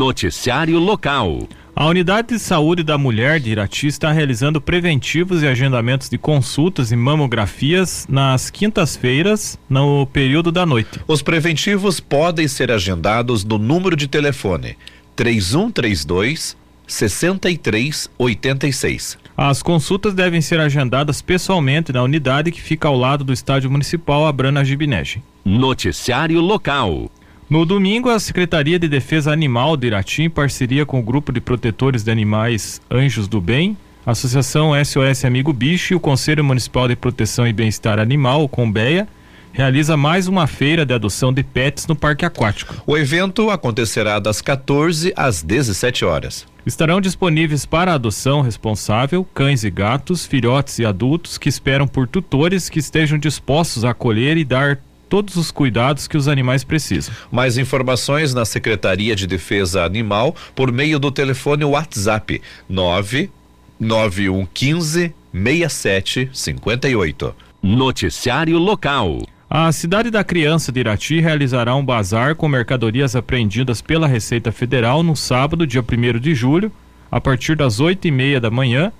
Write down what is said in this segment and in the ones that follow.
Noticiário local. A Unidade de Saúde da Mulher de Irati está realizando preventivos e agendamentos de consultas e mamografias nas quintas-feiras, no período da noite. Os preventivos podem ser agendados no número de telefone 3132 6386. As consultas devem ser agendadas pessoalmente na unidade que fica ao lado do Estádio Municipal Abrana Gibinege. Noticiário local. No domingo, a Secretaria de Defesa Animal de Irati, em parceria com o Grupo de Protetores de Animais Anjos do Bem, a Associação SOS Amigo Bicho e o Conselho Municipal de Proteção e Bem-Estar Animal, Combeia, realiza mais uma feira de adoção de pets no Parque Aquático. O evento acontecerá das 14 às 17 horas. Estarão disponíveis para adoção responsável cães e gatos, filhotes e adultos que esperam por tutores que estejam dispostos a acolher e dar todos os cuidados que os animais precisam. Mais informações na Secretaria de Defesa Animal por meio do telefone WhatsApp 99115 6758. Noticiário local. A cidade da criança de Irati realizará um bazar com mercadorias apreendidas pela Receita Federal no sábado, dia 1 de julho, a partir das oito e meia da manhã,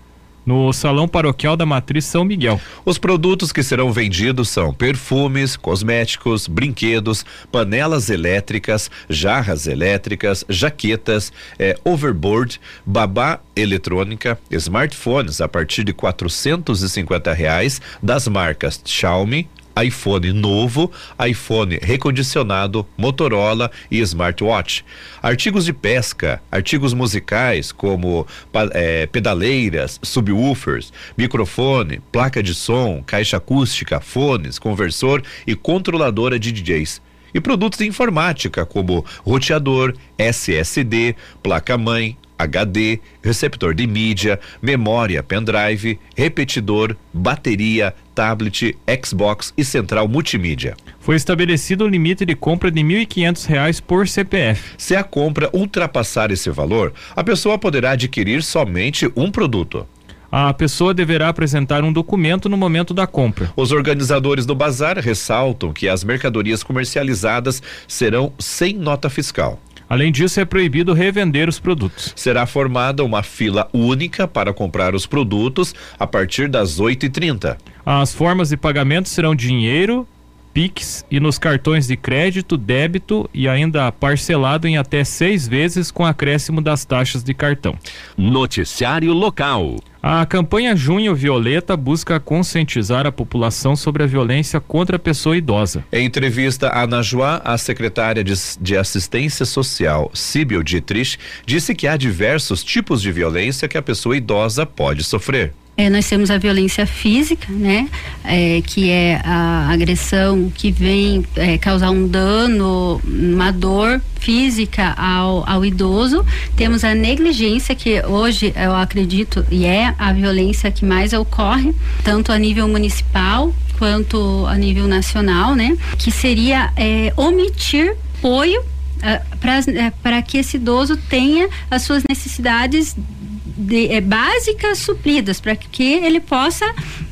no Salão Paroquial da Matriz São Miguel. Os produtos que serão vendidos são perfumes, cosméticos, brinquedos, panelas elétricas, jarras elétricas, jaquetas, eh, overboard, babá eletrônica, smartphones a partir de quatrocentos e cinquenta reais das marcas Xiaomi, iPhone novo, iPhone recondicionado, Motorola e smartwatch. Artigos de pesca, artigos musicais como é, pedaleiras, subwoofers, microfone, placa de som, caixa acústica, fones, conversor e controladora de DJs e produtos de informática como roteador, SSD, placa-mãe, HD, receptor de mídia, memória pendrive, repetidor, bateria, tablet, Xbox e central multimídia. Foi estabelecido o um limite de compra de R$ 1.500 por CPF. Se a compra ultrapassar esse valor, a pessoa poderá adquirir somente um produto a pessoa deverá apresentar um documento no momento da compra. Os organizadores do bazar ressaltam que as mercadorias comercializadas serão sem nota fiscal. Além disso, é proibido revender os produtos. Será formada uma fila única para comprar os produtos a partir das 8h30. As formas de pagamento serão dinheiro, Pix e nos cartões de crédito, débito e ainda parcelado em até seis vezes com acréscimo das taxas de cartão. Noticiário local. A campanha Junho Violeta busca conscientizar a população sobre a violência contra a pessoa idosa. Em entrevista à Najuá, a secretária de, de Assistência Social, Síbil Dietrich, disse que há diversos tipos de violência que a pessoa idosa pode sofrer. É, nós temos a violência física, né? É, que é a agressão que vem é, causar um dano, uma dor física ao, ao idoso. Temos a negligência, que hoje eu acredito e é a violência que mais ocorre, tanto a nível municipal quanto a nível nacional, né? Que seria é, omitir apoio é, para é, que esse idoso tenha as suas necessidades de, é, básicas supridas para que ele possa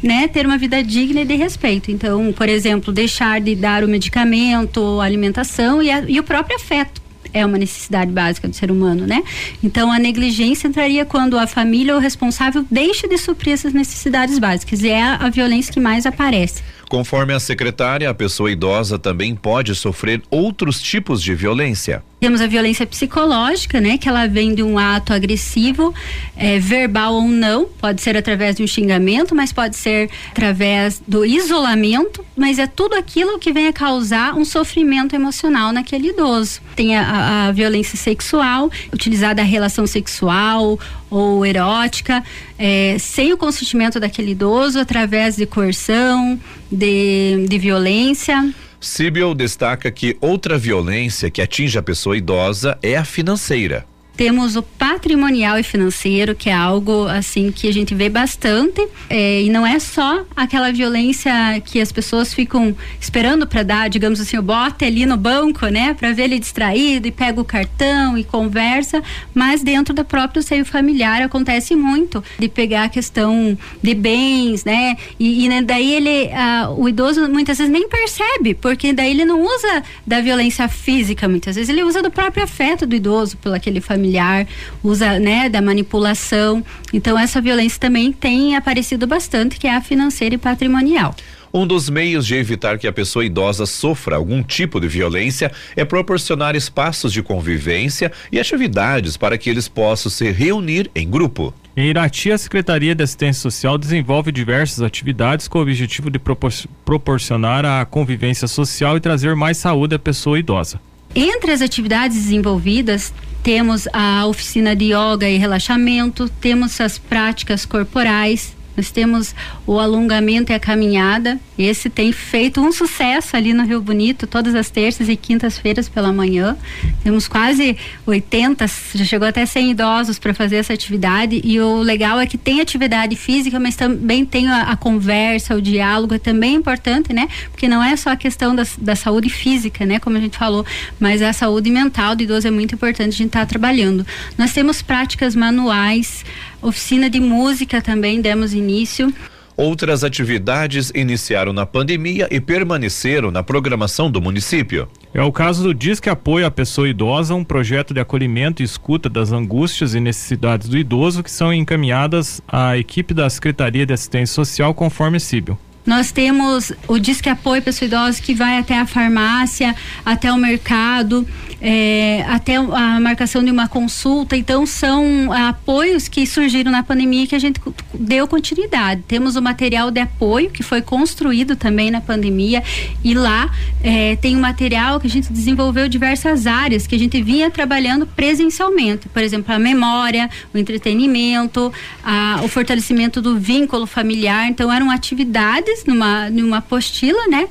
né, ter uma vida digna e de respeito. Então, por exemplo, deixar de dar o medicamento, a alimentação e, a, e o próprio afeto é uma necessidade básica do ser humano, né? Então a negligência entraria quando a família ou o responsável deixa de suprir essas necessidades básicas e é a, violência que mais aparece. Conforme a secretária, a pessoa idosa também pode sofrer outros tipos de violência. Temos a violência psicológica, né? Que ela vem de um ato agressivo, é, verbal ou não, pode ser através de um xingamento, mas pode ser através do isolamento, mas é tudo aquilo que vem a causar um sofrimento emocional naquele idoso. Tem a, a violência sexual, utilizada a relação sexual ou erótica, é, sem o consentimento daquele idoso, através de coerção, de, de violência. Sibyl destaca que outra violência que atinge a pessoa idosa é a financeira. Temos o patrimonial e financeiro, que é algo assim que a gente vê bastante, é, e não é só aquela violência que as pessoas ficam esperando para dar, digamos assim, o bote ali no banco, né, para ver ele distraído e pega o cartão e conversa, mas dentro do próprio seio familiar acontece muito de pegar a questão de bens, né, e, e né, daí ele, ah, o idoso muitas vezes nem percebe, porque daí ele não usa da violência física, muitas vezes ele usa do próprio afeto do idoso pelo aquele familiar, usa, né, da manipulação. Então essa violência também tem aparecido bastante, que é a financeira e patrimonial. Um dos meios de evitar que a pessoa idosa sofra algum tipo de violência é proporcionar espaços de convivência e atividades para que eles possam se reunir em grupo. Em Irati, a Secretaria de Assistência Social desenvolve diversas atividades com o objetivo de propor proporcionar a convivência social e trazer mais saúde à pessoa idosa. Entre as atividades desenvolvidas, temos a oficina de yoga e relaxamento, temos as práticas corporais, nós temos o alongamento e a caminhada. Esse tem feito um sucesso ali no Rio Bonito, todas as terças e quintas-feiras pela manhã. Temos quase 80, já chegou até 100 idosos para fazer essa atividade. E o legal é que tem atividade física, mas também tem a, a conversa, o diálogo, é também importante, né? Porque não é só a questão da, da saúde física, né? Como a gente falou, mas a saúde mental do idoso é muito importante a gente estar tá trabalhando. Nós temos práticas manuais, Oficina de música também demos início. Outras atividades iniciaram na pandemia e permaneceram na programação do município. É o caso do Disque Apoio à Pessoa Idosa, um projeto de acolhimento e escuta das angústias e necessidades do idoso que são encaminhadas à equipe da Secretaria de Assistência Social conforme Síbio. Nós temos o Disque Apoio Pessoa Idosa que vai até a farmácia, até o mercado, é, até a marcação de uma consulta. Então, são apoios que surgiram na pandemia que a gente deu continuidade. Temos o material de apoio que foi construído também na pandemia e lá é, tem um material que a gente desenvolveu diversas áreas que a gente vinha trabalhando presencialmente. Por exemplo, a memória, o entretenimento, a, o fortalecimento do vínculo familiar. Então, eram atividades numa, numa apostila, né?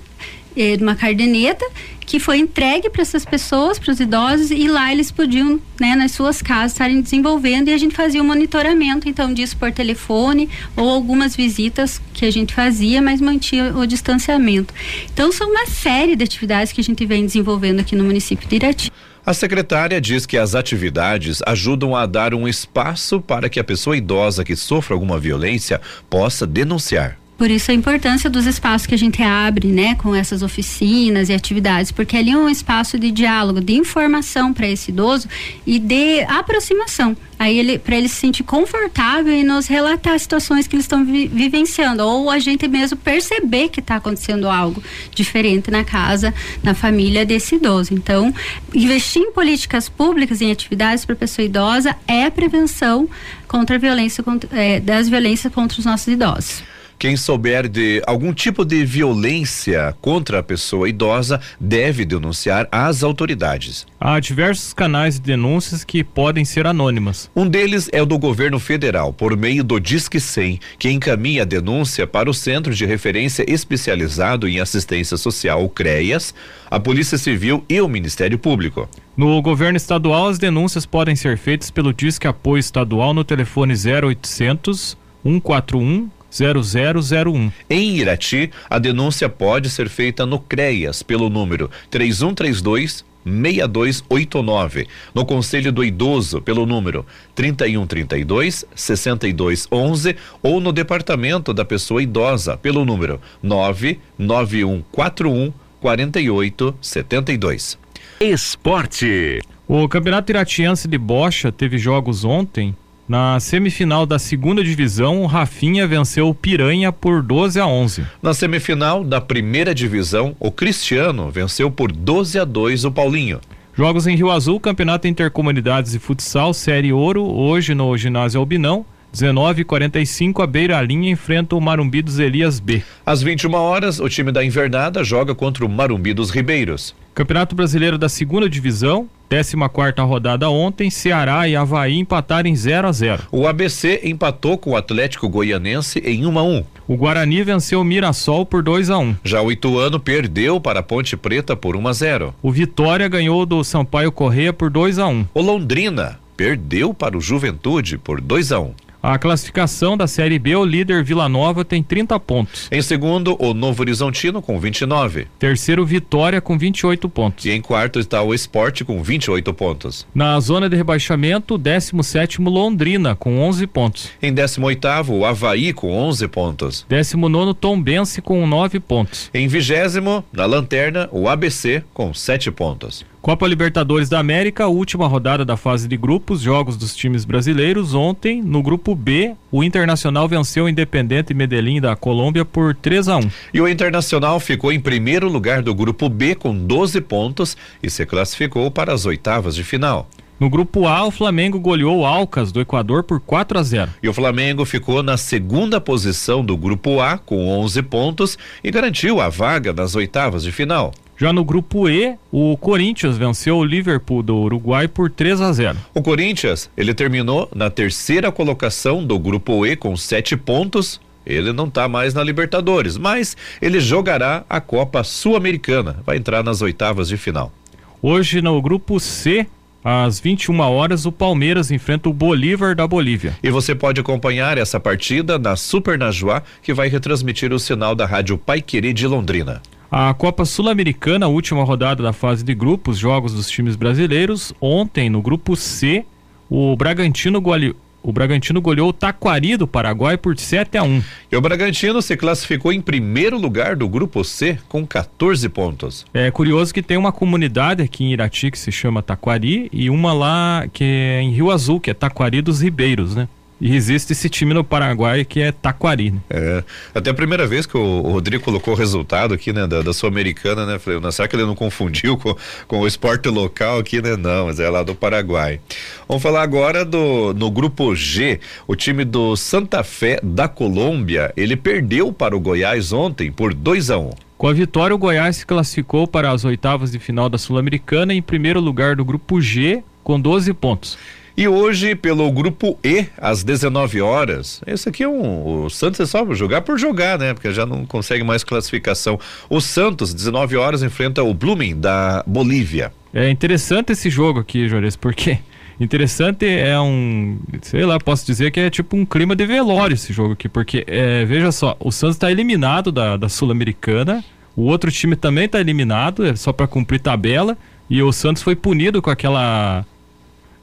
É, numa cardeneta que foi entregue para essas pessoas, para os idosos, e lá eles podiam, né, nas suas casas, estarem desenvolvendo e a gente fazia o monitoramento, então, disso por telefone ou algumas visitas que a gente fazia, mas mantinha o distanciamento. Então, são uma série de atividades que a gente vem desenvolvendo aqui no município de Irati. A secretária diz que as atividades ajudam a dar um espaço para que a pessoa idosa que sofra alguma violência possa denunciar. Por isso a importância dos espaços que a gente abre, né, com essas oficinas e atividades, porque ali é um espaço de diálogo, de informação para esse idoso e de aproximação. Aí ele, para ele se sentir confortável e nos relatar situações que eles estão vi, vivenciando, ou a gente mesmo perceber que está acontecendo algo diferente na casa, na família desse idoso. Então, investir em políticas públicas, em atividades para pessoa idosa é prevenção contra a violência, contra, é, das violências contra os nossos idosos. Quem souber de algum tipo de violência contra a pessoa idosa deve denunciar às autoridades. Há diversos canais de denúncias que podem ser anônimas. Um deles é o do governo federal, por meio do Disque 100, que encaminha a denúncia para o Centro de Referência Especializado em Assistência Social, o CREAS, a Polícia Civil e o Ministério Público. No governo estadual, as denúncias podem ser feitas pelo Disque Apoio Estadual no telefone 0800 141 0001. Em Irati, a denúncia pode ser feita no CREAS pelo número 3132 6289. No Conselho do Idoso, pelo número 3132 6211 ou no Departamento da Pessoa Idosa, pelo número 99141 4872. Esporte. O Campeonato Iratiense de Bocha teve jogos ontem na semifinal da segunda divisão, o Rafinha venceu o Piranha por 12 a 11. Na semifinal da primeira divisão, o Cristiano venceu por 12 a 2 o Paulinho. Jogos em Rio Azul, Campeonato Intercomunidades de Futsal, Série Ouro, hoje no ginásio Albinão. 19:45 a Beira Linha enfrenta o Marumbi dos Elias B. Às 21 horas, o time da Invernada joga contra o Marumbi dos Ribeiros. Campeonato Brasileiro da Segunda Divisão, 14 quarta rodada ontem, Ceará e Havaí empataram em 0 a 0. O ABC empatou com o Atlético Goianense em 1 a 1. O Guarani venceu o Mirassol por 2 a 1. Já o Ituano perdeu para a Ponte Preta por 1 a 0. O Vitória ganhou do Sampaio Correia por 2 a 1. O Londrina perdeu para o Juventude por 2 a 1. A classificação da Série B, o líder Vila Nova tem 30 pontos. Em segundo, o Novo Horizontino com 29. Terceiro, Vitória com 28 pontos. E em quarto está o Esporte com 28 pontos. Na zona de rebaixamento, 17 Londrina com 11 pontos. Em 18 o Havaí com 11 pontos. 19 Tombense com 9 pontos. Em vigésimo, na lanterna, o ABC com 7 pontos. Copa Libertadores da América, última rodada da fase de grupos, jogos dos times brasileiros. Ontem, no grupo B, o Internacional venceu o Independente Medellín da Colômbia por 3 a 1. E o Internacional ficou em primeiro lugar do grupo B com 12 pontos e se classificou para as oitavas de final. No grupo A, o Flamengo goleou o Alcas do Equador por 4 a 0. E o Flamengo ficou na segunda posição do grupo A com 11 pontos e garantiu a vaga nas oitavas de final. Já no grupo E, o Corinthians venceu o Liverpool do Uruguai por 3 a 0. O Corinthians, ele terminou na terceira colocação do grupo E com sete pontos. Ele não está mais na Libertadores, mas ele jogará a Copa Sul-Americana. Vai entrar nas oitavas de final. Hoje no grupo C, às 21 horas, o Palmeiras enfrenta o Bolívar da Bolívia. E você pode acompanhar essa partida na Super Najuá, que vai retransmitir o sinal da Rádio Pai Querer de Londrina. A Copa Sul-Americana, última rodada da fase de grupos, jogos dos times brasileiros. Ontem, no grupo C, o Bragantino goleou. O Bragantino goleou o Taquari do Paraguai por 7 a 1. E o Bragantino se classificou em primeiro lugar do grupo C com 14 pontos. É curioso que tem uma comunidade aqui em Irati que se chama Taquari e uma lá que é em Rio Azul, que é Taquari dos Ribeiros, né? E existe esse time no Paraguai que é Taquari. Né? É, até a primeira vez que o, o Rodrigo colocou o resultado aqui, né, da, da Sul-Americana, né? Falei, não, será que ele não confundiu com, com o esporte local aqui, né? Não, mas é lá do Paraguai. Vamos falar agora do no grupo G, o time do Santa Fé da Colômbia, ele perdeu para o Goiás ontem por 2 a 1 um. Com a vitória, o Goiás se classificou para as oitavas de final da Sul-Americana em primeiro lugar do grupo G com 12 pontos. E hoje, pelo grupo E, às 19 horas, esse aqui é um. O Santos é só jogar por jogar, né? Porque já não consegue mais classificação. O Santos, 19 horas, enfrenta o Blooming da Bolívia. É interessante esse jogo aqui, Jores, porque interessante é um, sei lá, posso dizer que é tipo um clima de velório esse jogo aqui, porque é, veja só, o Santos está eliminado da, da Sul-Americana, o outro time também está eliminado, é só para cumprir tabela, e o Santos foi punido com aquela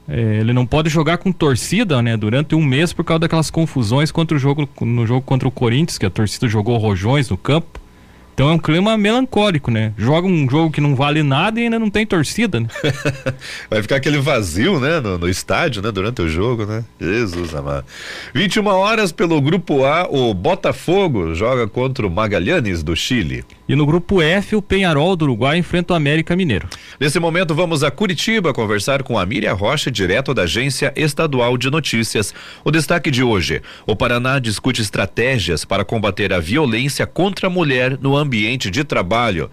é, ele não pode jogar com torcida, né, durante um mês por causa daquelas confusões contra o jogo no jogo contra o Corinthians, que a torcida jogou rojões no campo. Então é um clima melancólico, né? Joga um jogo que não vale nada e ainda não tem torcida, né? Vai ficar aquele vazio, né? No, no, estádio, né? Durante o jogo, né? Jesus amado. 21 horas pelo grupo A, o Botafogo joga contra o Magalhães do Chile. E no grupo F, o Penharol do Uruguai enfrenta o América Mineiro. Nesse momento, vamos a Curitiba conversar com a Miriam Rocha, direto da Agência Estadual de Notícias. O destaque de hoje: o Paraná discute estratégias para combater a violência contra a mulher no ambiente de trabalho.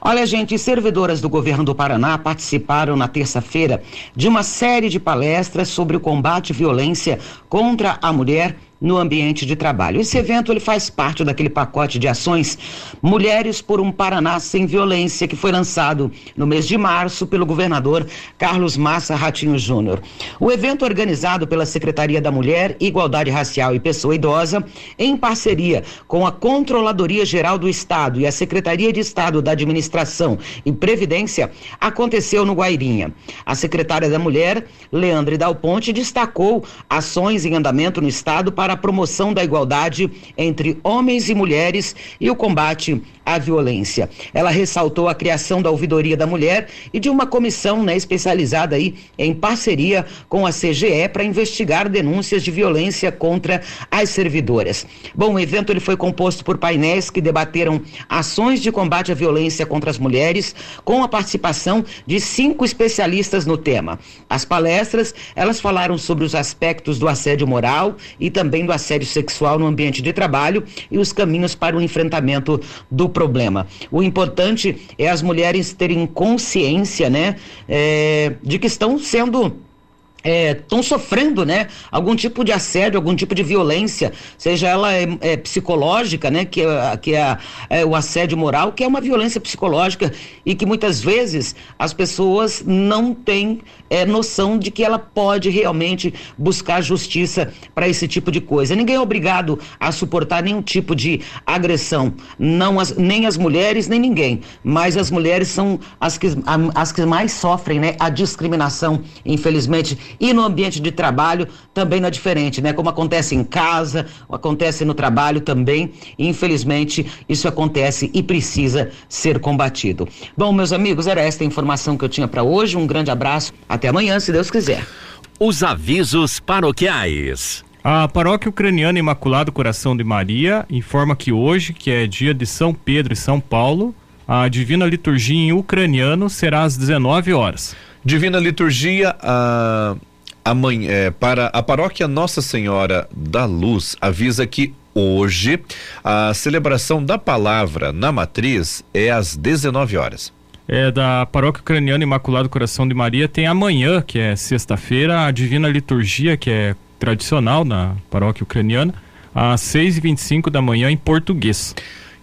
Olha, gente, servidoras do governo do Paraná participaram na terça-feira de uma série de palestras sobre o combate à violência contra a mulher no ambiente de trabalho. Esse evento ele faz parte daquele pacote de ações Mulheres por um Paraná sem Violência que foi lançado no mês de março pelo governador Carlos Massa Ratinho Júnior. O evento organizado pela Secretaria da Mulher, Igualdade Racial e Pessoa Idosa, em parceria com a Controladoria Geral do Estado e a Secretaria de Estado da Administração e Previdência, aconteceu no Guairinha. A secretária da Mulher, Leandre Dal Ponte, destacou ações em andamento no estado para a promoção da igualdade entre homens e mulheres e o combate à violência. Ela ressaltou a criação da Ouvidoria da Mulher e de uma comissão né, especializada aí em parceria com a CGE para investigar denúncias de violência contra as servidoras. Bom, o evento ele foi composto por painéis que debateram ações de combate à violência contra as mulheres, com a participação de cinco especialistas no tema. As palestras, elas falaram sobre os aspectos do assédio moral e também do assédio sexual no ambiente de trabalho e os caminhos para o enfrentamento do problema. O importante é as mulheres terem consciência, né, é, de que estão sendo estão é, sofrendo, né, algum tipo de assédio, algum tipo de violência, seja ela é, é psicológica, né, que, é, que é, é, o assédio moral, que é uma violência psicológica e que muitas vezes as pessoas não têm é, noção de que ela pode realmente buscar justiça para esse tipo de coisa. Ninguém é obrigado a suportar nenhum tipo de agressão, não as, nem as mulheres nem ninguém, mas as mulheres são as que, as que mais sofrem, né, a discriminação, infelizmente e no ambiente de trabalho também não é diferente, né? Como acontece em casa, acontece no trabalho também. infelizmente, isso acontece e precisa ser combatido. Bom, meus amigos, era esta a informação que eu tinha para hoje. Um grande abraço. Até amanhã, se Deus quiser. Os avisos paroquiais. A paróquia ucraniana Imaculado Coração de Maria informa que hoje, que é dia de São Pedro e São Paulo, a divina liturgia em ucraniano será às 19 horas. Divina Liturgia, a, a mãe, é, para a paróquia Nossa Senhora da Luz, avisa que hoje a celebração da palavra na matriz é às 19 horas. É, da Paróquia Ucraniana Imaculado Coração de Maria tem amanhã, que é sexta-feira, a Divina Liturgia, que é tradicional na Paróquia Ucraniana, às 6h25 da manhã em português.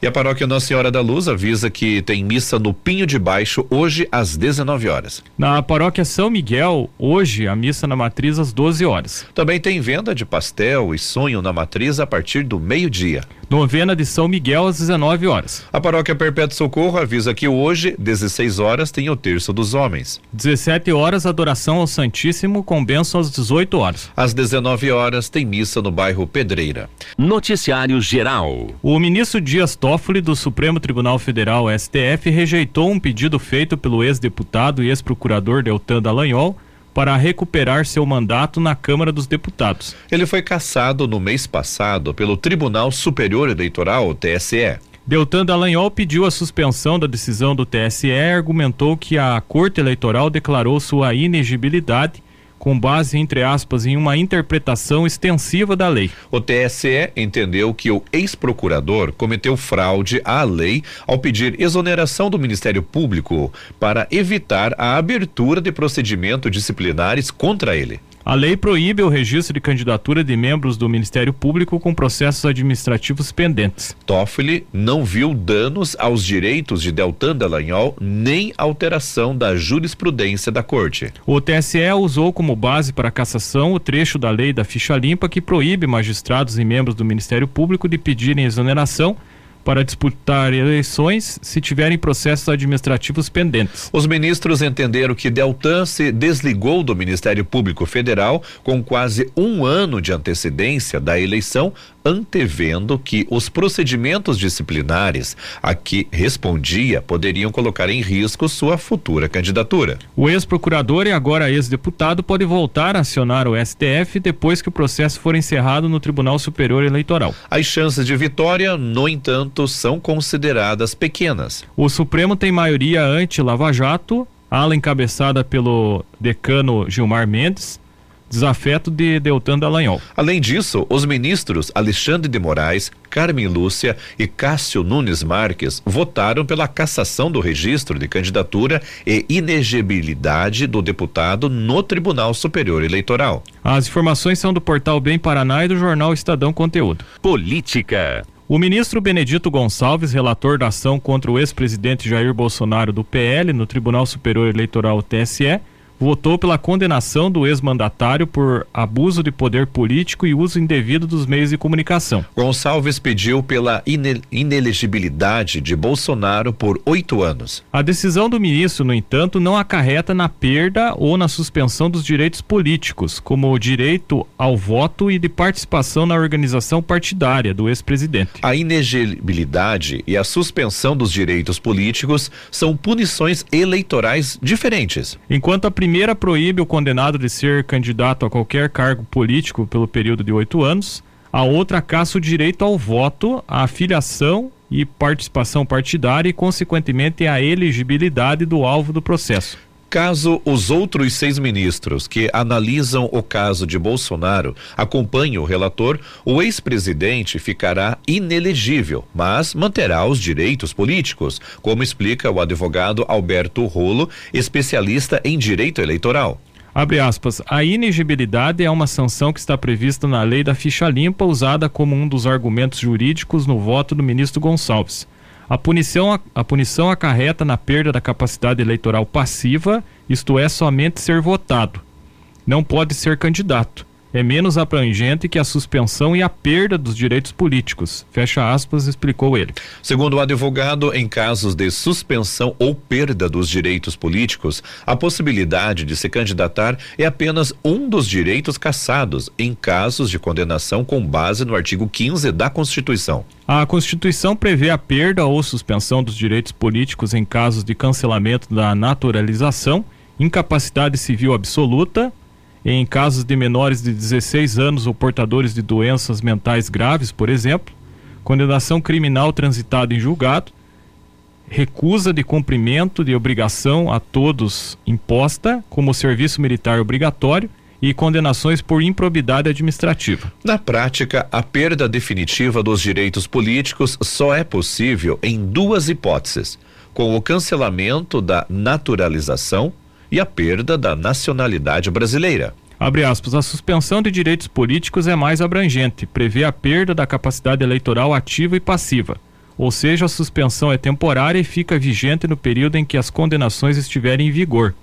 E a paróquia Nossa Senhora da Luz avisa que tem missa no Pinho de Baixo hoje às 19 horas. Na paróquia São Miguel, hoje a missa na matriz às 12 horas. Também tem venda de pastel e sonho na matriz a partir do meio-dia. Novena de São Miguel às 19 horas. A paróquia Perpétuo Socorro avisa que hoje, 16 horas, tem o terço dos homens. 17 horas, adoração ao Santíssimo com bênção às 18 horas. Às 19 horas, tem missa no bairro Pedreira. Noticiário Geral. O ministro Dias Toffoli do Supremo Tribunal Federal, STF, rejeitou um pedido feito pelo ex-deputado e ex-procurador Deltan Dallagnol para recuperar seu mandato na Câmara dos Deputados. Ele foi cassado no mês passado pelo Tribunal Superior Eleitoral, TSE. Deltan Dallagnol pediu a suspensão da decisão do TSE e argumentou que a Corte Eleitoral declarou sua inegibilidade com base, entre aspas, em uma interpretação extensiva da lei. O TSE entendeu que o ex-procurador cometeu fraude à lei ao pedir exoneração do Ministério Público para evitar a abertura de procedimento disciplinares contra ele. A lei proíbe o registro de candidatura de membros do Ministério Público com processos administrativos pendentes. Toffoli não viu danos aos direitos de Deltan Dallagnol nem alteração da jurisprudência da Corte. O TSE usou como base para a cassação o trecho da lei da ficha limpa que proíbe magistrados e membros do Ministério Público de pedirem exoneração para disputar eleições se tiverem processos administrativos pendentes. Os ministros entenderam que Deltan se desligou do Ministério Público Federal com quase um ano de antecedência da eleição antevendo que os procedimentos disciplinares a que respondia poderiam colocar em risco sua futura candidatura. O ex-procurador e agora ex-deputado pode voltar a acionar o STF depois que o processo for encerrado no Tribunal Superior Eleitoral. As chances de vitória, no entanto, são consideradas pequenas. O Supremo tem maioria anti-Lava Jato, ala encabeçada pelo decano Gilmar Mendes, desafeto de Deltan Dallagnol. Além disso, os ministros Alexandre de Moraes, Carmen Lúcia e Cássio Nunes Marques votaram pela cassação do registro de candidatura e inegibilidade do deputado no Tribunal Superior Eleitoral. As informações são do portal Bem Paraná e do jornal Estadão Conteúdo. Política. O ministro Benedito Gonçalves, relator da ação contra o ex-presidente Jair Bolsonaro do PL no Tribunal Superior Eleitoral TSE, votou pela condenação do ex-mandatário por abuso de poder político e uso indevido dos meios de comunicação. Gonçalves pediu pela inelegibilidade de Bolsonaro por oito anos. A decisão do ministro, no entanto, não acarreta na perda ou na suspensão dos direitos políticos, como o direito ao voto e de participação na organização partidária do ex-presidente. A inelegibilidade e a suspensão dos direitos políticos são punições eleitorais diferentes. Enquanto a primeira primeira proíbe o condenado de ser candidato a qualquer cargo político pelo período de oito anos. A outra caça o direito ao voto, à filiação e participação partidária e, consequentemente, a elegibilidade do alvo do processo. Caso os outros seis ministros que analisam o caso de Bolsonaro acompanhem o relator, o ex-presidente ficará inelegível, mas manterá os direitos políticos, como explica o advogado Alberto Rolo, especialista em direito eleitoral. Abre aspas. A inegibilidade é uma sanção que está prevista na lei da ficha limpa, usada como um dos argumentos jurídicos no voto do ministro Gonçalves. A punição, a punição acarreta na perda da capacidade eleitoral passiva, isto é, somente ser votado. Não pode ser candidato é menos abrangente que a suspensão e a perda dos direitos políticos. Fecha aspas, explicou ele. Segundo o advogado, em casos de suspensão ou perda dos direitos políticos, a possibilidade de se candidatar é apenas um dos direitos cassados em casos de condenação com base no artigo 15 da Constituição. A Constituição prevê a perda ou suspensão dos direitos políticos em casos de cancelamento da naturalização, incapacidade civil absoluta, em casos de menores de 16 anos ou portadores de doenças mentais graves, por exemplo, condenação criminal transitada em julgado, recusa de cumprimento de obrigação a todos imposta, como serviço militar obrigatório, e condenações por improbidade administrativa. Na prática, a perda definitiva dos direitos políticos só é possível em duas hipóteses: com o cancelamento da naturalização e a perda da nacionalidade brasileira. Abre aspas, a suspensão de direitos políticos é mais abrangente, prevê a perda da capacidade eleitoral ativa e passiva. Ou seja, a suspensão é temporária e fica vigente no período em que as condenações estiverem em vigor.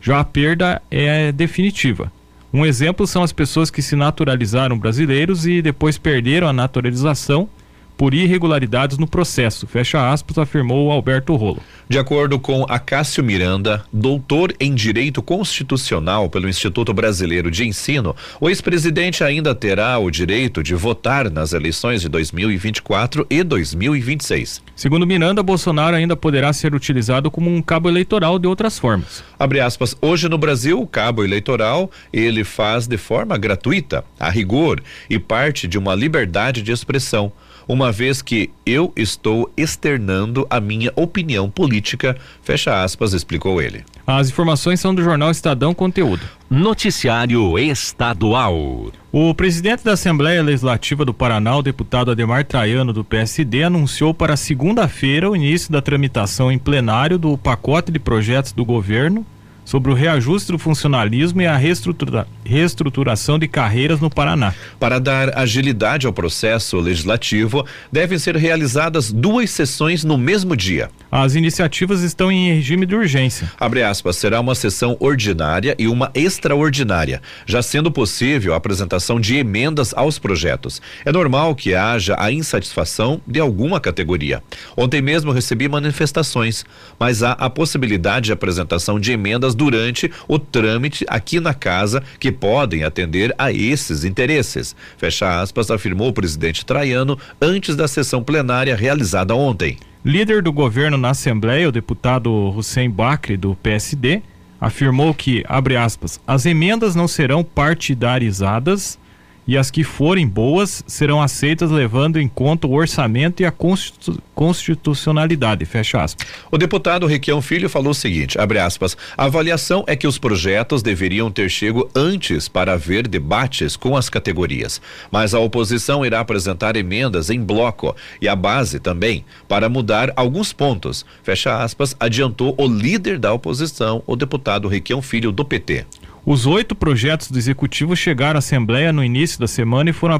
Já a perda é definitiva. Um exemplo são as pessoas que se naturalizaram brasileiros e depois perderam a naturalização por irregularidades no processo, fecha aspas, afirmou Alberto Rolo. De acordo com Acácio Miranda, doutor em Direito Constitucional pelo Instituto Brasileiro de Ensino, o ex-presidente ainda terá o direito de votar nas eleições de 2024 e 2026. Segundo Miranda, Bolsonaro ainda poderá ser utilizado como um cabo eleitoral de outras formas. Abre aspas, hoje no Brasil, o cabo eleitoral ele faz de forma gratuita, a rigor, e parte de uma liberdade de expressão uma vez que eu estou externando a minha opinião política, fecha aspas, explicou ele. As informações são do jornal Estadão Conteúdo. Noticiário Estadual. O presidente da Assembleia Legislativa do Paraná, o deputado Ademar Traiano, do PSD, anunciou para segunda-feira o início da tramitação em plenário do pacote de projetos do governo sobre o reajuste do funcionalismo e a reestrutura, reestruturação de carreiras no Paraná. Para dar agilidade ao processo legislativo, devem ser realizadas duas sessões no mesmo dia. As iniciativas estão em regime de urgência. Abre aspas, será uma sessão ordinária e uma extraordinária, já sendo possível a apresentação de emendas aos projetos. É normal que haja a insatisfação de alguma categoria. Ontem mesmo recebi manifestações, mas há a possibilidade de apresentação de emendas durante o trâmite aqui na casa que podem atender a esses interesses. Fecha aspas, afirmou o presidente Traiano antes da sessão plenária realizada ontem. Líder do governo na Assembleia, o deputado Hussein Bacri, do PSD, afirmou que, abre aspas, as emendas não serão partidarizadas e as que forem boas serão aceitas levando em conta o orçamento e a constitu constitucionalidade, fecha aspas. O deputado Requião Filho falou o seguinte, abre aspas, a avaliação é que os projetos deveriam ter chego antes para haver debates com as categorias, mas a oposição irá apresentar emendas em bloco e a base também para mudar alguns pontos, fecha aspas, adiantou o líder da oposição, o deputado Requião Filho do PT. Os oito projetos do executivo chegaram à Assembleia no início da semana e foram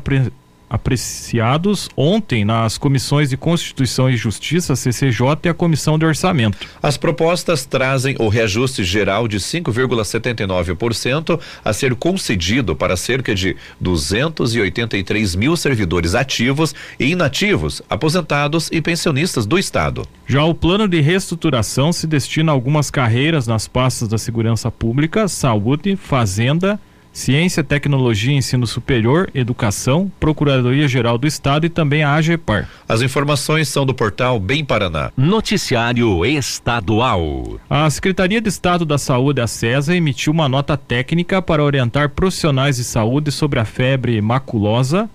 apreciados ontem nas comissões de Constituição e Justiça, CCJ e a Comissão de Orçamento. As propostas trazem o reajuste geral de 5,79% a ser concedido para cerca de 283 mil servidores ativos e inativos, aposentados e pensionistas do Estado. Já o plano de reestruturação se destina a algumas carreiras nas pastas da segurança pública, saúde, fazenda, Ciência, Tecnologia e Ensino Superior, Educação, Procuradoria-Geral do Estado e também a AGEPAR. As informações são do portal Bem Paraná. Noticiário Estadual. A Secretaria de Estado da Saúde, a CESA, emitiu uma nota técnica para orientar profissionais de saúde sobre a febre maculosa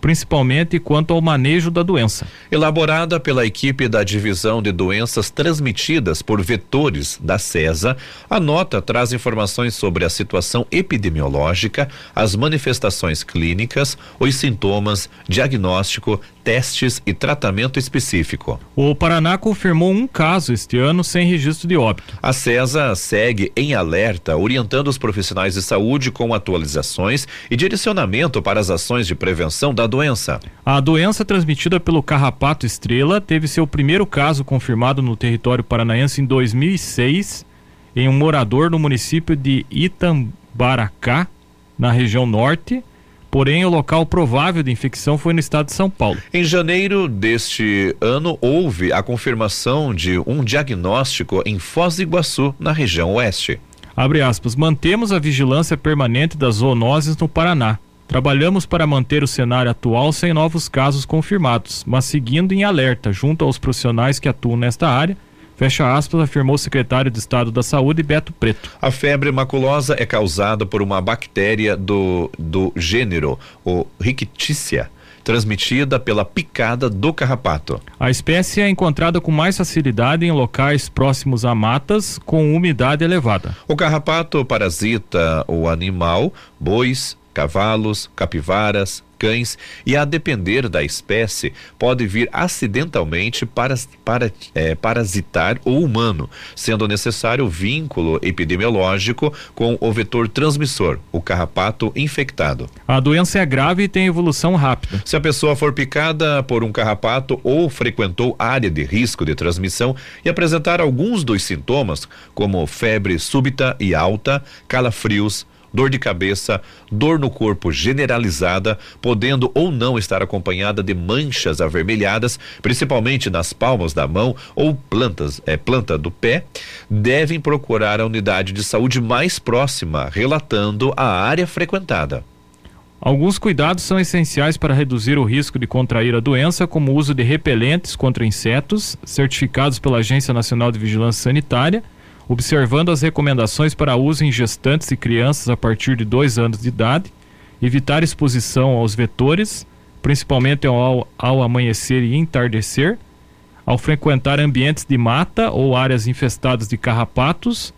principalmente quanto ao manejo da doença. Elaborada pela equipe da Divisão de Doenças Transmitidas por Vetores da CESA, a nota traz informações sobre a situação epidemiológica, as manifestações clínicas, os sintomas, diagnóstico, testes e tratamento específico. O Paraná confirmou um caso este ano sem registro de óbito. A CESA segue em alerta, orientando os profissionais de saúde com atualizações e direcionamento para as ações de prevenção da doença. A doença transmitida pelo carrapato estrela teve seu primeiro caso confirmado no território paranaense em 2006 em um morador no município de Itambaracá, na região norte Porém, o local provável de infecção foi no estado de São Paulo. Em janeiro deste ano, houve a confirmação de um diagnóstico em Foz do Iguaçu, na região oeste. Abre aspas, mantemos a vigilância permanente das zoonoses no Paraná. Trabalhamos para manter o cenário atual sem novos casos confirmados, mas seguindo em alerta junto aos profissionais que atuam nesta área Fecha aspas, afirmou o secretário de Estado da Saúde, Beto Preto. A febre maculosa é causada por uma bactéria do, do gênero, o Rickettsia transmitida pela picada do carrapato. A espécie é encontrada com mais facilidade em locais próximos a matas com umidade elevada. O carrapato parasita o animal, bois, cavalos, capivaras, cães e, a depender da espécie, pode vir acidentalmente para, para, é, parasitar o humano, sendo necessário vínculo epidemiológico com o vetor transmissor, o carrapato infectado. A doença é grave e tem evolução rápida. Se a pessoa for picada por um carrapato ou frequentou área de risco de transmissão e apresentar alguns dos sintomas, como febre súbita e alta, calafrios, dor de cabeça, dor no corpo generalizada, podendo ou não estar acompanhada de manchas avermelhadas, principalmente nas palmas da mão ou plantas, é, planta do pé, devem procurar a unidade de saúde mais próxima, relatando a área frequentada. Alguns cuidados são essenciais para reduzir o risco de contrair a doença, como o uso de repelentes contra insetos, certificados pela Agência Nacional de Vigilância Sanitária observando as recomendações para uso em gestantes e crianças a partir de dois anos de idade, evitar exposição aos vetores, principalmente ao, ao amanhecer e entardecer, ao frequentar ambientes de mata ou áreas infestadas de carrapatos,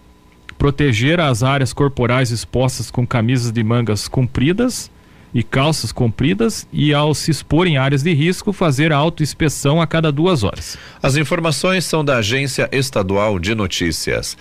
proteger as áreas corporais expostas com camisas de mangas compridas e calças compridas e ao se expor em áreas de risco fazer autoinspeção a cada duas horas. As informações são da Agência Estadual de Notícias.